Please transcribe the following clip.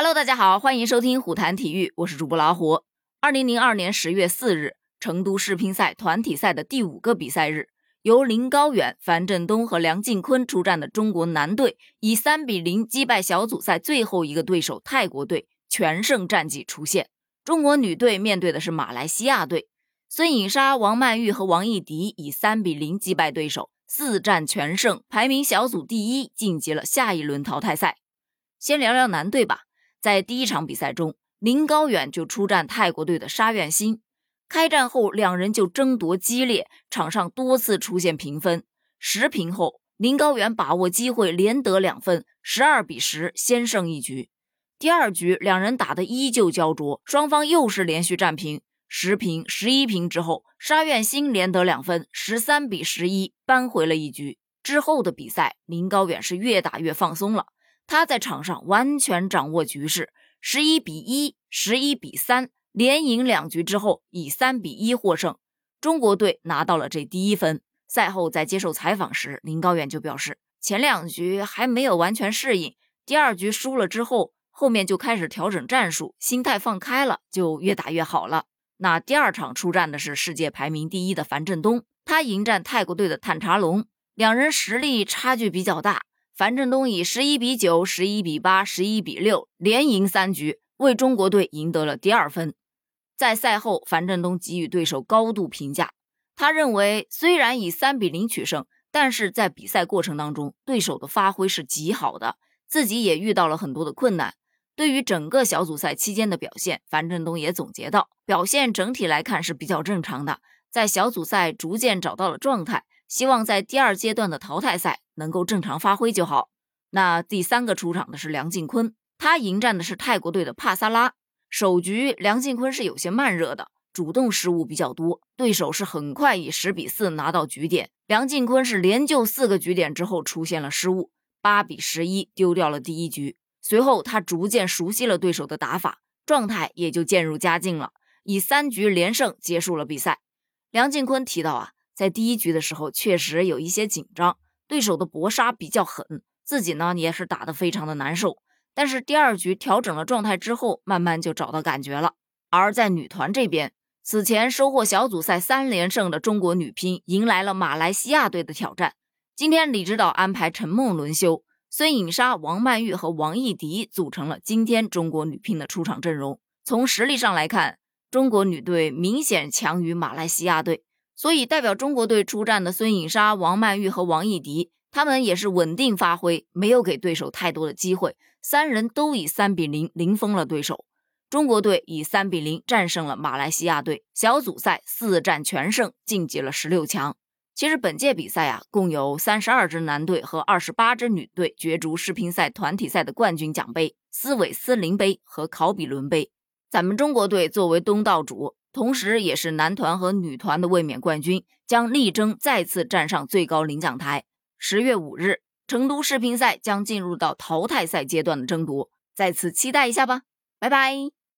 Hello，大家好，欢迎收听虎谈体育，我是主播老虎。二零零二年十月四日，成都世乒赛团体赛的第五个比赛日，由林高远、樊振东和梁靖昆出战的中国男队，以三比零击败小组赛最后一个对手泰国队，全胜战绩出现。中国女队面对的是马来西亚队，孙颖莎、王曼玉和王艺迪以三比零击败对手，四战全胜，排名小组第一，晋级了下一轮淘汰赛。先聊聊男队吧。在第一场比赛中，林高远就出战泰国队的沙苑欣。开战后，两人就争夺激烈，场上多次出现平分。十平后，林高远把握机会连得两分，十二比十先胜一局。第二局，两人打得依旧焦灼，双方又是连续战平。十平、十一平之后，沙苑欣连得两分，十三比十一扳回了一局。之后的比赛，林高远是越打越放松了。他在场上完全掌握局势，十一比一、十一比三，连赢两局之后，以三比一获胜。中国队拿到了这第一分。赛后在接受采访时，林高远就表示，前两局还没有完全适应，第二局输了之后，后面就开始调整战术，心态放开了，就越打越好了。那第二场出战的是世界排名第一的樊振东，他迎战泰国队的探查龙，两人实力差距比较大。樊振东以十一比九、十一比八、十一比六连赢三局，为中国队赢得了第二分。在赛后，樊振东给予对手高度评价。他认为，虽然以三比零取胜，但是在比赛过程当中，对手的发挥是极好的，自己也遇到了很多的困难。对于整个小组赛期间的表现，樊振东也总结到，表现整体来看是比较正常的，在小组赛逐渐找到了状态。希望在第二阶段的淘汰赛能够正常发挥就好。那第三个出场的是梁靖昆，他迎战的是泰国队的帕萨拉。首局梁靖昆是有些慢热的，主动失误比较多，对手是很快以十比四拿到局点。梁靖昆是连救四个局点之后出现了失误，八比十一丢掉了第一局。随后他逐渐熟悉了对手的打法，状态也就渐入佳境了，以三局连胜结束了比赛。梁靖昆提到啊。在第一局的时候，确实有一些紧张，对手的搏杀比较狠，自己呢也是打得非常的难受。但是第二局调整了状态之后，慢慢就找到感觉了。而在女团这边，此前收获小组赛三连胜的中国女乒迎来了马来西亚队的挑战。今天李指导安排陈梦轮休，孙颖莎、王曼玉和王艺迪组成了今天中国女乒的出场阵容。从实力上来看，中国女队明显强于马来西亚队。所以，代表中国队出战的孙颖莎、王曼玉和王艺迪，他们也是稳定发挥，没有给对手太多的机会。三人都以三比零零封了对手。中国队以三比零战胜了马来西亚队，小组赛四战全胜，晋级了十六强。其实本届比赛啊，共有三十二支男队和二十八支女队角逐世乒赛团体赛的冠军奖杯——斯韦斯林杯和考比伦杯。咱们中国队作为东道主。同时，也是男团和女团的卫冕冠军，将力争再次站上最高领奖台。十月五日，成都世乒赛将进入到淘汰赛阶段的争夺，再次期待一下吧！拜拜。